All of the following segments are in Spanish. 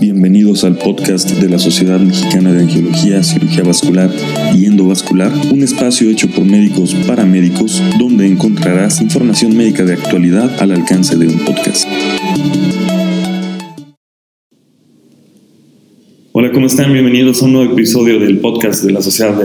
Bienvenidos al podcast de la Sociedad Mexicana de Angiología, Cirugía Vascular y Endovascular, un espacio hecho por médicos para médicos donde encontrarás información médica de actualidad al alcance de un podcast. Hola, ¿cómo están? Bienvenidos a un nuevo episodio del podcast de la Sociedad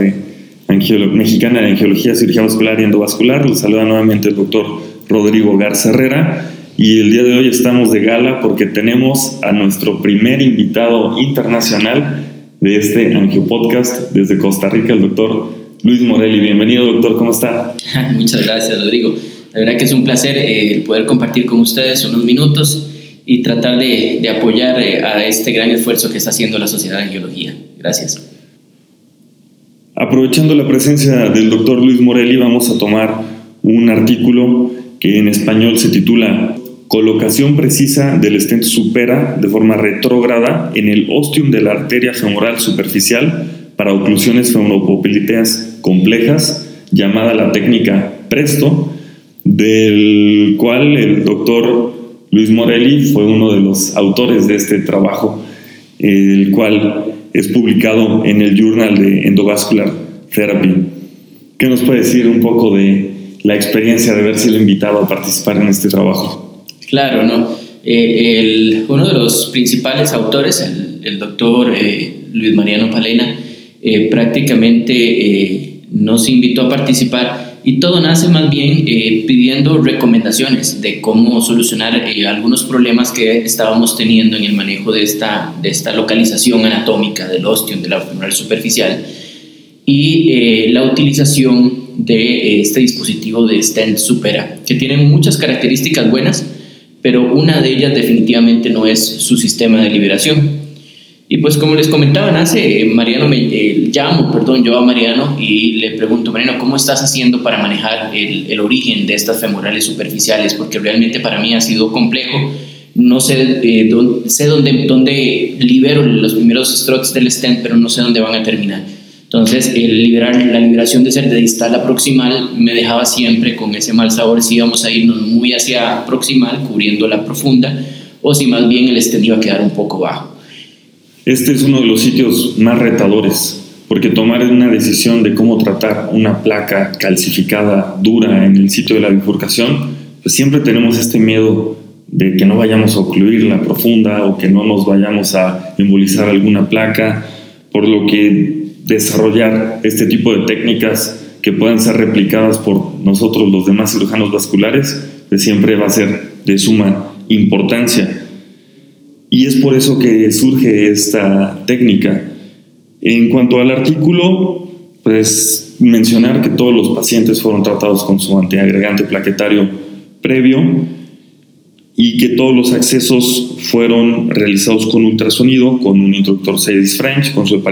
Mexicana de Angiología, Cirugía Vascular y Endovascular. Los saluda nuevamente el doctor Rodrigo Garza Herrera y el día de hoy estamos de gala porque tenemos a nuestro primer invitado internacional de este Angio Podcast desde Costa Rica, el doctor Luis Morelli. Bienvenido, doctor, ¿cómo está? Muchas gracias, Rodrigo. La verdad que es un placer eh, poder compartir con ustedes unos minutos y tratar de, de apoyar eh, a este gran esfuerzo que está haciendo la Sociedad de Angiología. Gracias. Aprovechando la presencia del doctor Luis Morelli, vamos a tomar un artículo que en español se titula Colocación precisa del stent supera de forma retrógrada en el ostium de la arteria femoral superficial para oclusiones femoropopiliteas complejas, llamada la técnica Presto, del cual el doctor Luis Morelli fue uno de los autores de este trabajo, el cual es publicado en el Journal de Endovascular Therapy. ¿Qué nos puede decir un poco de la experiencia de haber sido invitado a participar en este trabajo? Claro, ¿no? Eh, el, uno de los principales autores, el, doctor eh, Luis Mariano Palena, eh, prácticamente nos invitó a participar y todo nace más bien pidiendo recomendaciones de cómo solucionar algunos problemas que estábamos teniendo en el manejo de esta, de esta localización anatómica del ostium, de la femoral superficial y la utilización de este dispositivo de stent supera, que tiene muchas características buenas, pero una de ellas definitivamente no es su sistema de liberación. Y pues como les comentaba, hace Mariano me eh, llamo, perdón, yo a Mariano y le pregunto, Mariano, ¿cómo estás haciendo para manejar el, el origen de estas femorales superficiales? Porque realmente para mí ha sido complejo. No sé, eh, dónde, sé dónde, dónde libero los primeros strokes del stent, pero no sé dónde van a terminar. Entonces, el liberar, la liberación de ser de distal a proximal me dejaba siempre con ese mal sabor si íbamos a irnos muy hacia proximal, cubriendo la profunda, o si más bien el estén iba a quedar un poco bajo. Este es uno de los sitios más retadores, porque tomar una decisión de cómo tratar una placa calcificada dura en el sitio de la bifurcación, pues siempre tenemos este miedo de que no vayamos a ocluir la profunda o que no nos vayamos a embolizar alguna placa, por lo que desarrollar este tipo de técnicas que puedan ser replicadas por nosotros los demás cirujanos vasculares, pues siempre va a ser de suma importancia. Y es por eso que surge esta técnica. En cuanto al artículo, pues mencionar que todos los pacientes fueron tratados con su antiagregante plaquetario previo y que todos los accesos fueron realizados con ultrasonido, con un introductor Cedis French, con su,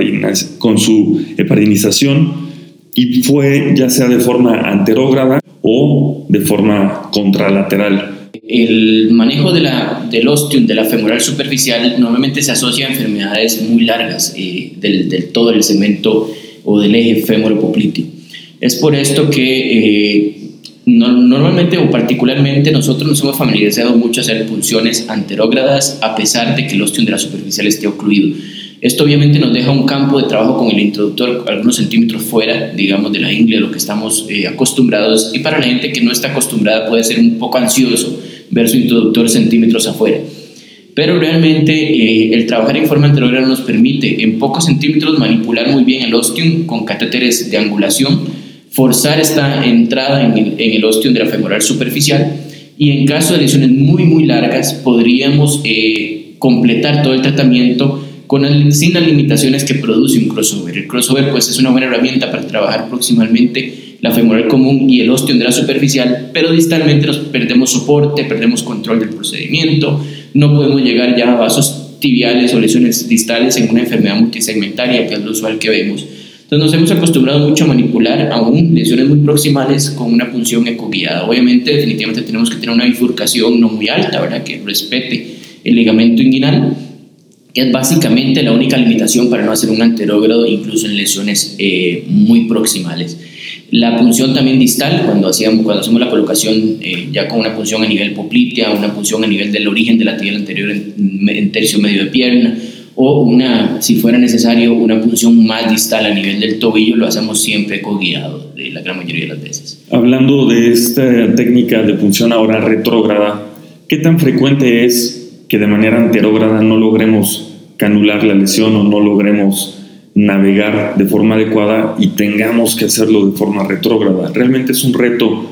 con su heparinización, y fue ya sea de forma anterógrada o de forma contralateral. El manejo de la, del ostium, de la femoral superficial, normalmente se asocia a enfermedades muy largas eh, del, del, todo el segmento o del eje femoropopliteo. Es por esto que eh, normalmente o particularmente nosotros nos hemos familiarizado mucho a hacer punciones anterógradas a pesar de que el ostium de la superficial esté ocluido. Esto obviamente nos deja un campo de trabajo con el introductor algunos centímetros fuera, digamos, de la ingle, lo que estamos eh, acostumbrados. Y para la gente que no está acostumbrada puede ser un poco ansioso ver su introductor centímetros afuera. Pero realmente eh, el trabajar en forma anterógrada nos permite en pocos centímetros manipular muy bien el ostium con catéteres de angulación forzar esta entrada en el, en de la femoral superficial y en caso de lesiones muy muy largas podríamos eh, completar todo el tratamiento con sin las limitaciones que produce un crossover. El crossover pues es una buena herramienta para trabajar proximalmente la femoral común y el ostium de la superficial, pero distalmente nos perdemos soporte, perdemos control del procedimiento, no podemos llegar ya a vasos tibiales o lesiones distales en una enfermedad multisegmentaria, que es lo usual que vemos. Entonces nos hemos acostumbrado mucho a manipular aún lesiones muy proximales con una punción ecoguiada. Obviamente, definitivamente tenemos que tener una bifurcación no muy alta, ¿verdad? Que respete el ligamento inguinal, que es básicamente la única limitación para no hacer un anterógrado incluso en lesiones eh, muy proximales. La punción también distal, cuando, hacíamos, cuando hacemos la colocación eh, ya con una punción a nivel poplitea, una punción a nivel del origen de la tibia anterior en, tercio medio de pierna, o una, si fuera necesario, una punción más distal a nivel del tobillo, lo hacemos siempre co-guiado, de la gran mayoría de las veces. Hablando de esta técnica de punción ahora retrógrada, ¿qué tan frecuente es que de manera anterógrada no logremos canular la lesión o no logremos navegar de forma adecuada y tengamos que hacerlo de forma retrógrada. Realmente es un reto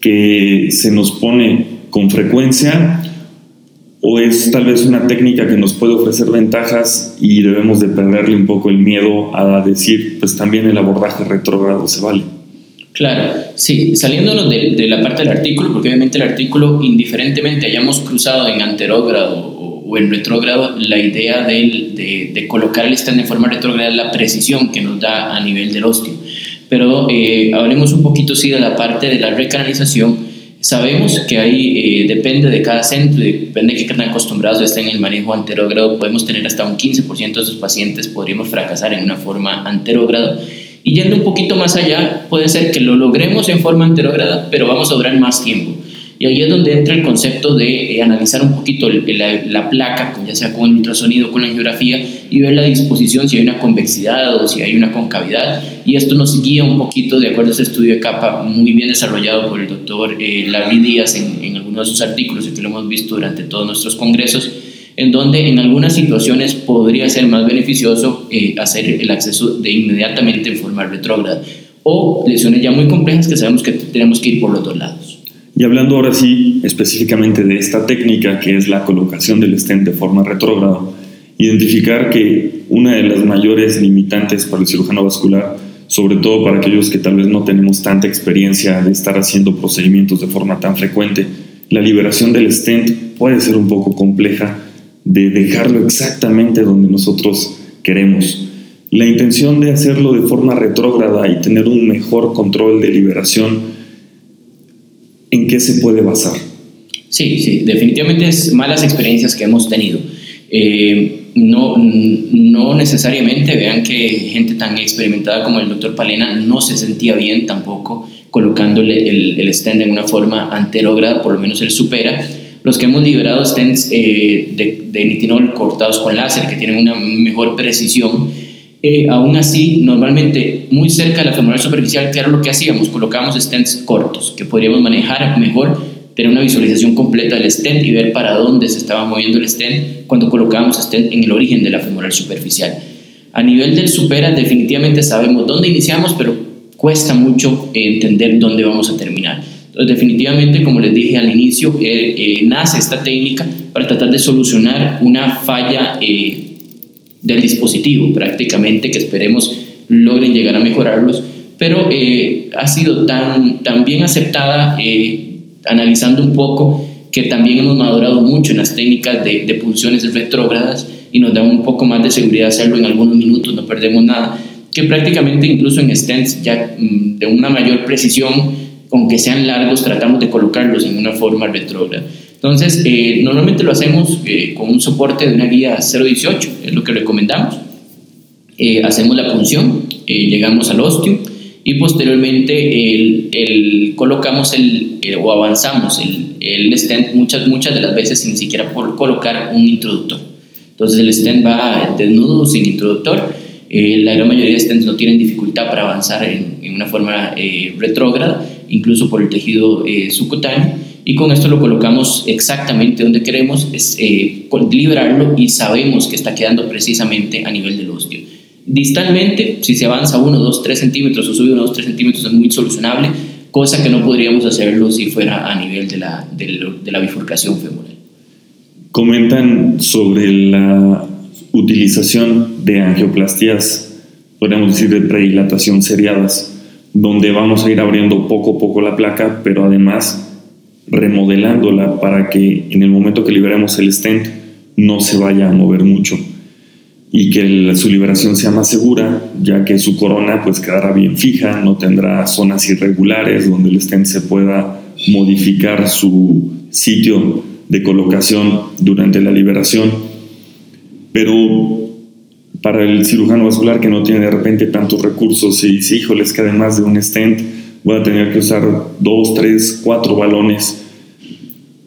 que se nos pone con frecuencia o es tal vez una técnica que nos puede ofrecer ventajas y debemos de perderle un poco el miedo a decir, pues también el abordaje retrógrado se vale. Claro, sí, saliéndonos de, de la parte del artículo, porque obviamente el artículo, indiferentemente hayamos cruzado en anterógrado o en retrógrado, la idea de, de, colocar el stand de forma retrógrada es la precisión que nos da a nivel del osteo. Pero eh, hablemos un poquito sí de la parte de la recanalización. Sabemos que ahí eh, depende de cada centro, depende de qué tan acostumbrados estén en el manejo anterógrado, podemos tener hasta un 15% de esos pacientes, podríamos fracasar en una forma anterógrado. Y yendo un poquito más allá, puede ser que lo logremos en forma anterógrada, pero vamos a durar más tiempo. Y ahí es donde entra el concepto de eh, analizar un poquito la, placa, ya sea con el ultrasonido, con la angiografía, y ver la disposición, si hay una convexidad o si hay una concavidad. Y esto nos guía un poquito, de acuerdo a ese estudio de capa muy bien desarrollado por el doctor eh, Larry Díaz en, en algunos de sus artículos, y que lo hemos visto durante todos nuestros congresos, en donde en algunas situaciones podría ser más beneficioso eh, hacer el acceso de inmediatamente en forma retrógrada o lesiones ya muy complejas que sabemos que tenemos que ir por los dos lados. Y hablando ahora sí específicamente de esta técnica que es la colocación del stent de forma retrógrada, identificar que una de las mayores limitantes para el cirujano vascular, sobre todo para aquellos que tal vez no tenemos tanta experiencia de estar haciendo procedimientos de forma tan frecuente, la liberación del stent puede ser un poco compleja de dejarlo exactamente donde nosotros queremos. La intención de hacerlo de forma retrógrada y tener un mejor control de liberación ¿en qué se puede basar? Sí, sí, definitivamente es malas experiencias que hemos tenido. Eh, no, no necesariamente vean que gente tan experimentada como el doctor Palena no se sentía bien tampoco colocándole el, el stent en una forma anterógrada, por lo menos él supera. Los que hemos liberado stents eh, de, de nitinol cortados con láser que tienen una mejor precisión, eh, aún así, normalmente muy cerca de la femoral superficial, ¿qué era lo que hacíamos? Colocábamos stents cortos, que podríamos manejar mejor, tener una visualización completa del stent y ver para dónde se estaba moviendo el stent cuando colocábamos stent en el origen de la femoral superficial. A nivel del supera, definitivamente sabemos dónde iniciamos, pero cuesta mucho entender dónde vamos a terminar. Entonces, definitivamente, como les dije al inicio, eh, eh, nace esta técnica para tratar de solucionar una falla del dispositivo prácticamente, que esperemos logren llegar a mejorarlos, pero eh, ha sido tan, tan bien aceptada, eh, analizando un poco, que también hemos madurado mucho en las técnicas de, de punciones retrógradas y nos da un poco más de seguridad hacerlo en algunos minutos, no perdemos nada, que prácticamente incluso en stents ya mm, de una mayor precisión, aunque sean largos, tratamos de colocarlos en una forma retrógrada. Entonces, eh, normalmente lo hacemos eh, con un soporte de una guía 018, es lo que recomendamos. Eh, hacemos la punción, llegamos al osteo y posteriormente el, colocamos el, o avanzamos el, el, stent muchas, muchas de las veces sin siquiera por colocar un introductor. Entonces el stent va desnudo, sin introductor. la gran mayoría de stents no tienen dificultad para avanzar en, en una forma retrógrada, incluso por el tejido subcutáneo y con esto lo colocamos exactamente donde queremos es, eh, liberarlo y sabemos que está quedando precisamente a nivel del osteo. Distalmente, si se avanza 1, 2, 3 centímetros o sube 1, 2, 3 centímetros es muy solucionable, cosa que no podríamos hacerlo si fuera a nivel de la, de la bifurcación femoral. Comentan sobre la utilización de angioplastías, podríamos decir de predilatación seriadas, donde vamos a ir abriendo poco a poco la placa, pero además remodelándola para que en el momento que liberemos el stent no se vaya a mover mucho y que su liberación sea más segura, ya que su corona pues quedará bien fija, no tendrá zonas irregulares donde el stent se pueda modificar su sitio de colocación durante la liberación. Pero para el cirujano vascular que no tiene de repente tantos recursos y dice, híjoles, que además de un stent voy a tener que usar dos, tres, cuatro balones.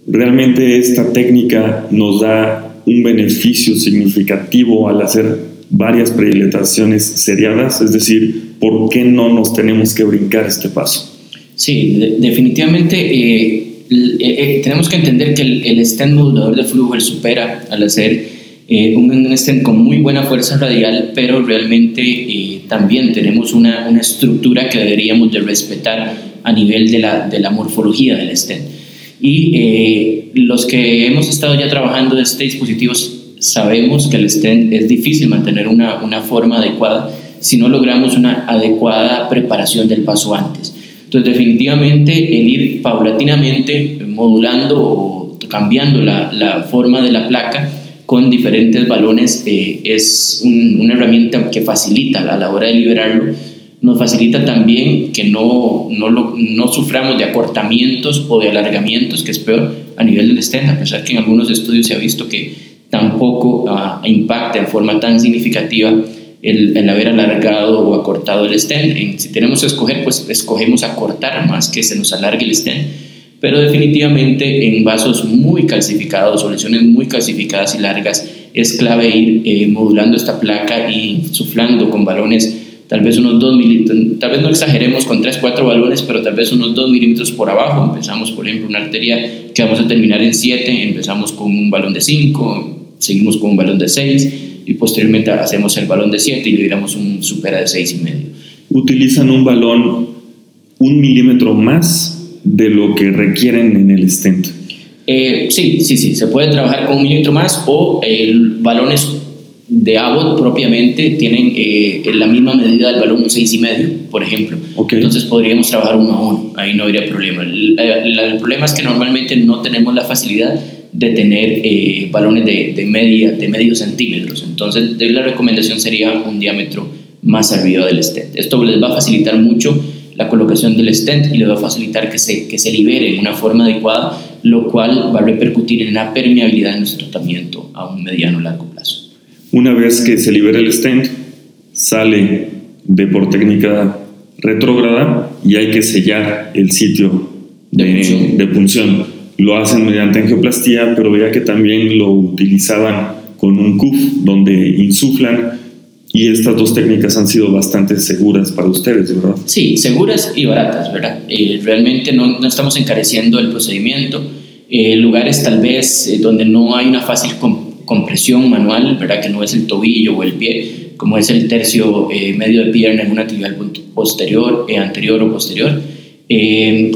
Realmente esta técnica nos da un beneficio significativo al hacer varias prediletaciones seriadas, es decir, ¿por qué no nos tenemos que brincar este paso? Sí, definitivamente eh, eh, eh, tenemos que entender que el, el stent modulador de flujo supera al hacer eh, un stent con muy buena fuerza radial, pero realmente eh, también tenemos una, una, estructura que deberíamos de respetar a nivel de la, de la morfología del stent. Y eh, los que hemos estado ya trabajando en este dispositivo sabemos que el stent es difícil mantener una, una forma adecuada si no logramos una adecuada preparación del paso antes. Entonces, definitivamente, el ir paulatinamente modulando o cambiando la, la forma de la placa con diferentes balones eh, es una herramienta que facilita a la hora de liberarlo. Nos facilita también que no, no, no suframos de acortamientos o de alargamientos, que es peor a nivel del stent, a pesar que en algunos estudios se ha visto que tampoco uh, impacta en forma tan significativa el, el, haber alargado o acortado el stent. si tenemos que escoger, pues escogemos acortar más que se nos alargue el stent pero definitivamente en vasos muy calcificados o lesiones muy calcificadas y largas es clave ir eh, modulando esta placa y suflando con balones tal vez unos 2 milímetros, tal vez no exageremos con 3, 4 balones, pero tal vez unos 2 milímetros por abajo. Empezamos, por ejemplo, una arteria que vamos a terminar en 7, empezamos con un balón de 5, seguimos con un balón de 6 y posteriormente hacemos el balón de 7 y liberamos un supera de 6 y medio. Utilizan un balón un milímetro más de lo que requieren en el stent. Eh, sí, sí, sí, se puede trabajar con un milímetro más o eh, balones de Abbott propiamente tienen eh, la misma medida del balón un 6,5, por ejemplo. Entonces podríamos trabajar uno a uno, ahí no habría problema. El, el, problema es que normalmente no tenemos la facilidad de tener eh, balones de, de, media, de medio centímetros. Entonces la recomendación sería un diámetro más arriba del stent. Esto les va a facilitar mucho la colocación del stent y le va a facilitar que se, que se libere en una forma adecuada, lo cual va a repercutir en la permeabilidad de nuestro tratamiento a un mediano largo plazo. Una vez que se libera el stent, sale de por técnica retrógrada y hay que sellar el sitio de, de, punción. de punción. Lo hacen mediante angioplastía, pero veía que también lo utilizaban con un CUF donde insuflan y estas dos técnicas han sido bastante seguras para ustedes, ¿verdad? Sí, seguras y baratas, ¿verdad? Eh, realmente no, no, estamos encareciendo el procedimiento. Eh, lugares tal vez eh, donde no hay una fácil comp compresión manual, ¿verdad? Que no es el tobillo o el pie, como es el tercio eh, medio de pierna en una actividad posterior, eh, anterior o posterior.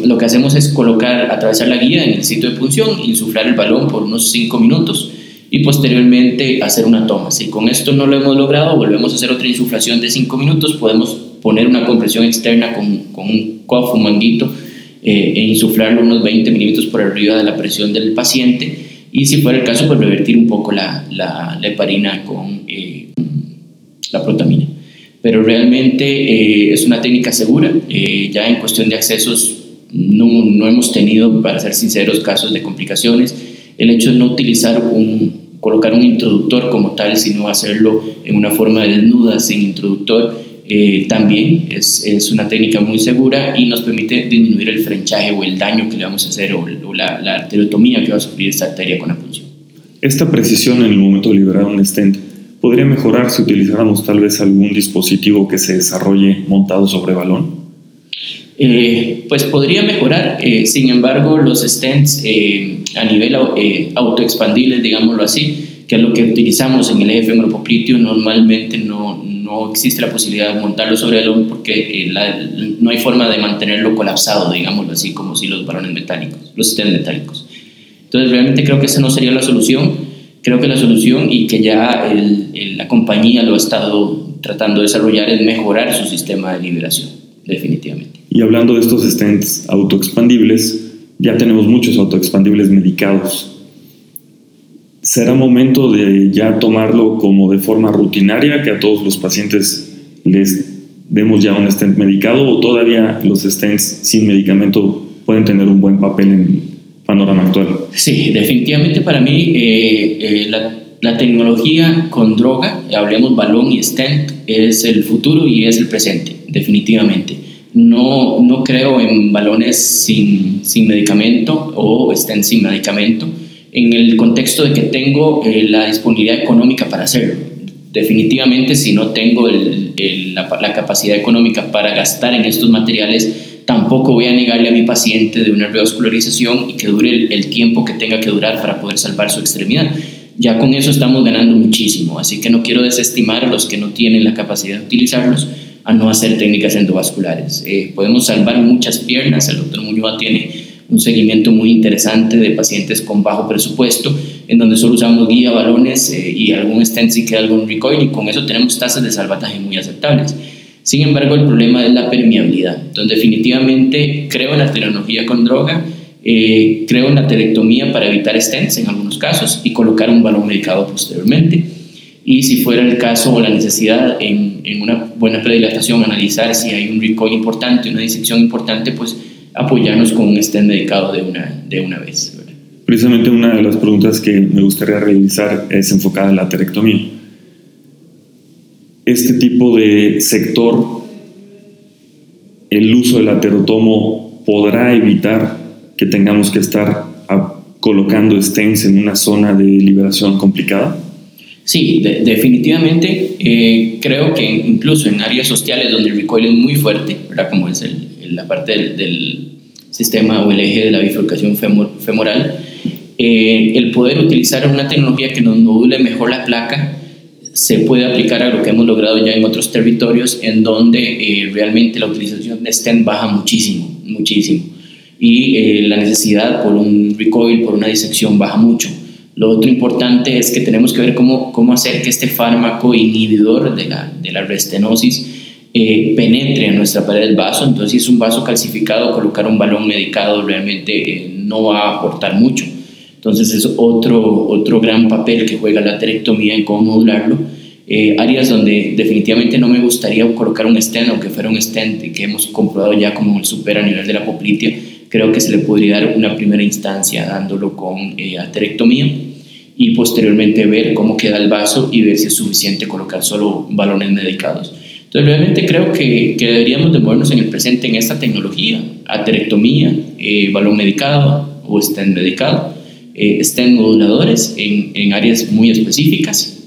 Lo que hacemos es colocar, atravesar la guía en el sitio de punción, insuflar el balón por unos 5 minutos y posteriormente hacer una toma. Si con esto no lo hemos logrado, volvemos a hacer otra insuflación de 5 minutos, podemos poner una compresión externa con, con un cof, un manguito, eh, e insuflarlo unos 20 milímetros por arriba de la presión del paciente y si fuera el caso, pues revertir un poco la, la, la heparina con eh, la protamina. Pero realmente eh, es una técnica segura, eh, ya en cuestión de accesos no, no hemos tenido, para ser sinceros, casos de complicaciones. El hecho de no utilizar un, colocar un introductor como tal, sino hacerlo en una forma desnuda, sin introductor, eh, también es, es, una técnica muy segura y nos permite disminuir el frenchaje o el daño que le vamos a hacer o, la, la, arteriotomía que va a sufrir esta arteria con la punción. Esta precisión en el momento de liberar un stent podría mejorar si utilizáramos tal vez algún dispositivo que se desarrolle montado sobre balón. Eh, pues podría mejorar, eh, sin embargo los stents eh, a nivel eh, autoexpandibles, digámoslo así, que es lo que utilizamos en el eje femoropopliteo, normalmente no, no existe la posibilidad de montarlo sobre el hombro porque la, no hay forma de mantenerlo colapsado, digámoslo así, como si los balones metálicos, los stents metálicos. Entonces realmente creo que esa no sería la solución, creo que la solución y que ya el, el, la compañía lo ha estado tratando de desarrollar es mejorar su sistema de liberación, definitivamente. Y hablando de estos stents autoexpandibles, ya tenemos muchos autoexpandibles medicados. ¿Será momento de ya tomarlo como de forma rutinaria, que a todos los pacientes les demos ya un stent medicado o todavía los stents sin medicamento pueden tener un buen papel en el panorama actual? Sí, definitivamente para mí eh, eh, la, la, tecnología con droga, hablemos balón y stent, es el futuro y es el presente, definitivamente No, no creo en balones sin, sin medicamento o estén sin medicamento en el contexto de que tengo eh, la disponibilidad económica para hacerlo. Definitivamente, si no tengo la, la, capacidad económica para gastar en estos materiales, tampoco voy a negarle a mi paciente de una revascularización y que dure el, el tiempo que tenga que durar para poder salvar su extremidad. Ya con eso estamos ganando muchísimo, así que no quiero desestimar a los que no tienen la capacidad de utilizarlos a no hacer técnicas endovasculares. Eh, podemos salvar muchas piernas, el doctor Muñoz tiene un seguimiento muy interesante de pacientes con bajo presupuesto, en donde solo usamos guía, balones eh, y algún stent si queda algún recoil y con eso tenemos tasas de salvataje muy aceptables. Sin embargo, el problema es la permeabilidad. Entonces, definitivamente creo en la tecnología con droga, eh, creo en la telectomía para evitar stents en algunos casos y colocar un balón medicado posteriormente. Y si fuera el caso o la necesidad en, en una buena predilatación, analizar si hay un recoil importante, una disección importante, pues apoyarnos con un stent dedicado de una, de una vez. Precisamente una de las preguntas que me gustaría realizar es enfocada en la terectomía. Este tipo de sector, el uso del aterotomo podrá evitar que tengamos que estar colocando stents en una zona de liberación complicada? Sí, definitivamente. Eh, creo que incluso en áreas sociales donde el recoil es muy fuerte, ¿verdad? como es el, la parte del, sistema o el eje de la bifurcación femoral, eh, el poder utilizar una tecnología que nos module mejor la placa se puede aplicar a lo que hemos logrado ya en otros territorios en donde eh, realmente la utilización de stent baja muchísimo, muchísimo. Y eh, la necesidad por un recoil, por una disección baja mucho. Lo otro importante es que tenemos que ver cómo, cómo hacer que este fármaco inhibidor de la, de la restenosis eh, penetre en nuestra pared del vaso. Entonces, si es un vaso calcificado, colocar un balón medicado realmente eh, no va a aportar mucho. Entonces, es otro, otro gran papel que juega la terectomía en cómo modularlo. Eh, áreas donde definitivamente no me gustaría colocar un stent, aunque fuera un stent que hemos comprobado ya como el super a nivel de la poplitea, creo que se le podría dar una primera instancia dándolo con aterectomía y posteriormente ver cómo queda el vaso y ver si es suficiente colocar solo balones medicados. Entonces, realmente creo que, que, deberíamos de movernos en el presente en esta tecnología, aterectomía, eh, balón medicado o stent medicado, eh, stent moduladores en, en, áreas muy específicas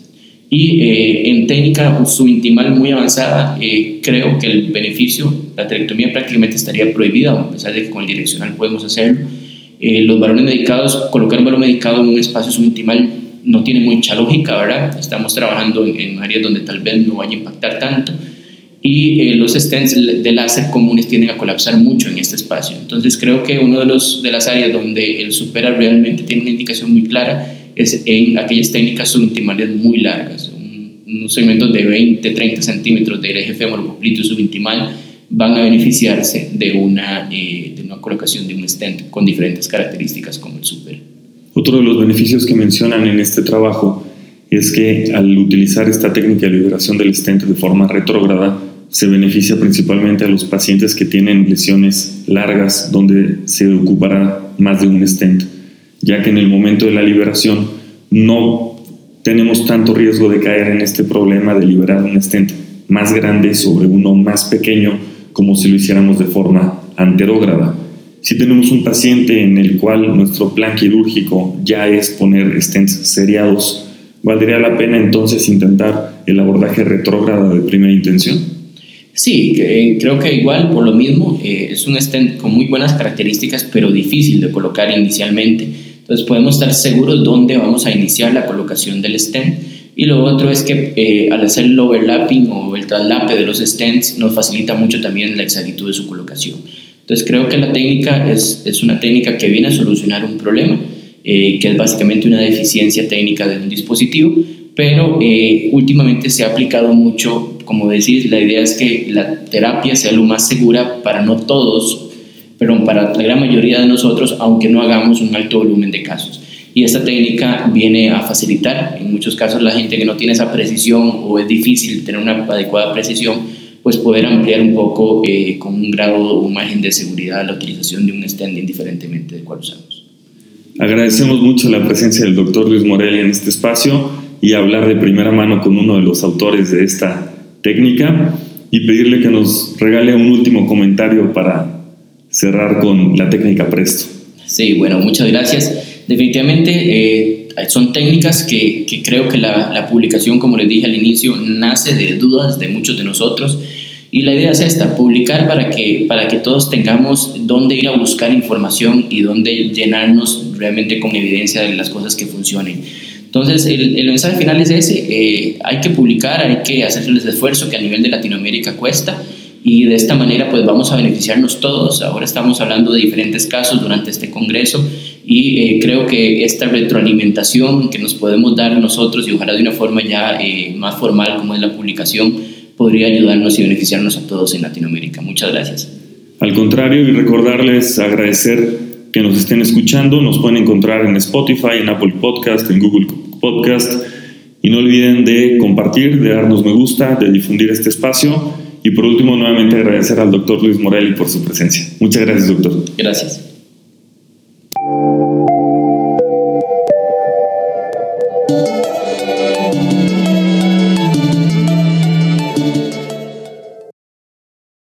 y eh, en técnica subintimal muy avanzada, eh, creo que el beneficio, la aterectomía prácticamente estaría prohibida, a pesar de que con el direccional podemos hacerlo. los balones medicados, colocar un balón medicado en un espacio subintimal no tiene mucha lógica, ¿verdad? Estamos trabajando en, en áreas donde tal vez no vaya a impactar tanto y eh, los stents de láser comunes tienden a colapsar mucho en este espacio. Entonces creo que una de, los, de las áreas donde el supera realmente tiene una indicación muy clara es en aquellas técnicas subintimales muy largas. unos segmentos de 20, 30 centímetros del eje femoropoplito subintimal van a beneficiarse de una, eh, de una colocación de un stent con diferentes características como el super. Otro de los beneficios que mencionan en este trabajo es que al utilizar esta técnica de liberación del stent de forma retrógrada, se beneficia principalmente a los pacientes que tienen lesiones largas donde se ocupará más de un stent, ya que en el momento de la liberación no tenemos tanto riesgo de caer en este problema de liberar un stent más grande sobre uno más pequeño como si lo hiciéramos de forma anterógrada. Si tenemos un paciente en el cual nuestro plan quirúrgico ya es poner stents seriados, ¿valdría la pena entonces intentar el abordaje retrógrado de primera intención? Sí, eh, creo que igual, por lo mismo, eh, es un stent con muy buenas características, pero difícil de colocar inicialmente. Entonces podemos estar seguros dónde vamos a iniciar la colocación del stent. Y lo otro es que eh, al hacer el overlapping o el traslape de los stents nos facilita mucho también la exactitud de su colocación. Entonces creo que la técnica es, es una técnica que viene a solucionar un problema, que es básicamente una deficiencia técnica de un dispositivo, pero últimamente se ha aplicado mucho como decís, la idea es que la terapia sea lo más segura para no todos, pero para la gran mayoría de nosotros, aunque no hagamos un alto volumen de casos. Y esta técnica viene a facilitar, en muchos casos la gente que no tiene esa precisión o es difícil tener una adecuada precisión, pues poder ampliar un poco eh, con un grado o un margen de seguridad la utilización de un stent indiferentemente de cuál usamos. Agradecemos mucho la presencia del doctor Luis Morelli en este espacio y hablar de primera mano con uno de los autores de esta técnica y pedirle que nos regale un último comentario para cerrar con la técnica Presto. Sí, bueno, muchas gracias. Definitivamente eh, son técnicas que, que creo que la, la, publicación, como les dije al inicio, nace de dudas de muchos de nosotros. Y la idea es esta, publicar para que, para que todos tengamos dónde ir a buscar información y dónde llenarnos realmente con evidencia de las cosas que funcionen. Entonces, el, el mensaje final es ese, eh, hay que publicar, hay que hacer el esfuerzo que a nivel de Latinoamérica cuesta y de esta manera pues vamos a beneficiarnos todos. Ahora estamos hablando de diferentes casos durante este congreso y eh, creo que esta retroalimentación que nos podemos dar nosotros y ojalá de una forma ya eh, más formal como es la publicación podría ayudarnos y beneficiarnos a todos en Latinoamérica. Muchas gracias. Al contrario, y recordarles, agradecer que nos estén escuchando. Nos pueden encontrar en Spotify, en Apple Podcast, en Google Podcast. Y no olviden de compartir, de darnos me gusta, de difundir este espacio y por último, nuevamente agradecer al doctor Luis Morelli por su presencia. Muchas gracias, doctor. Gracias.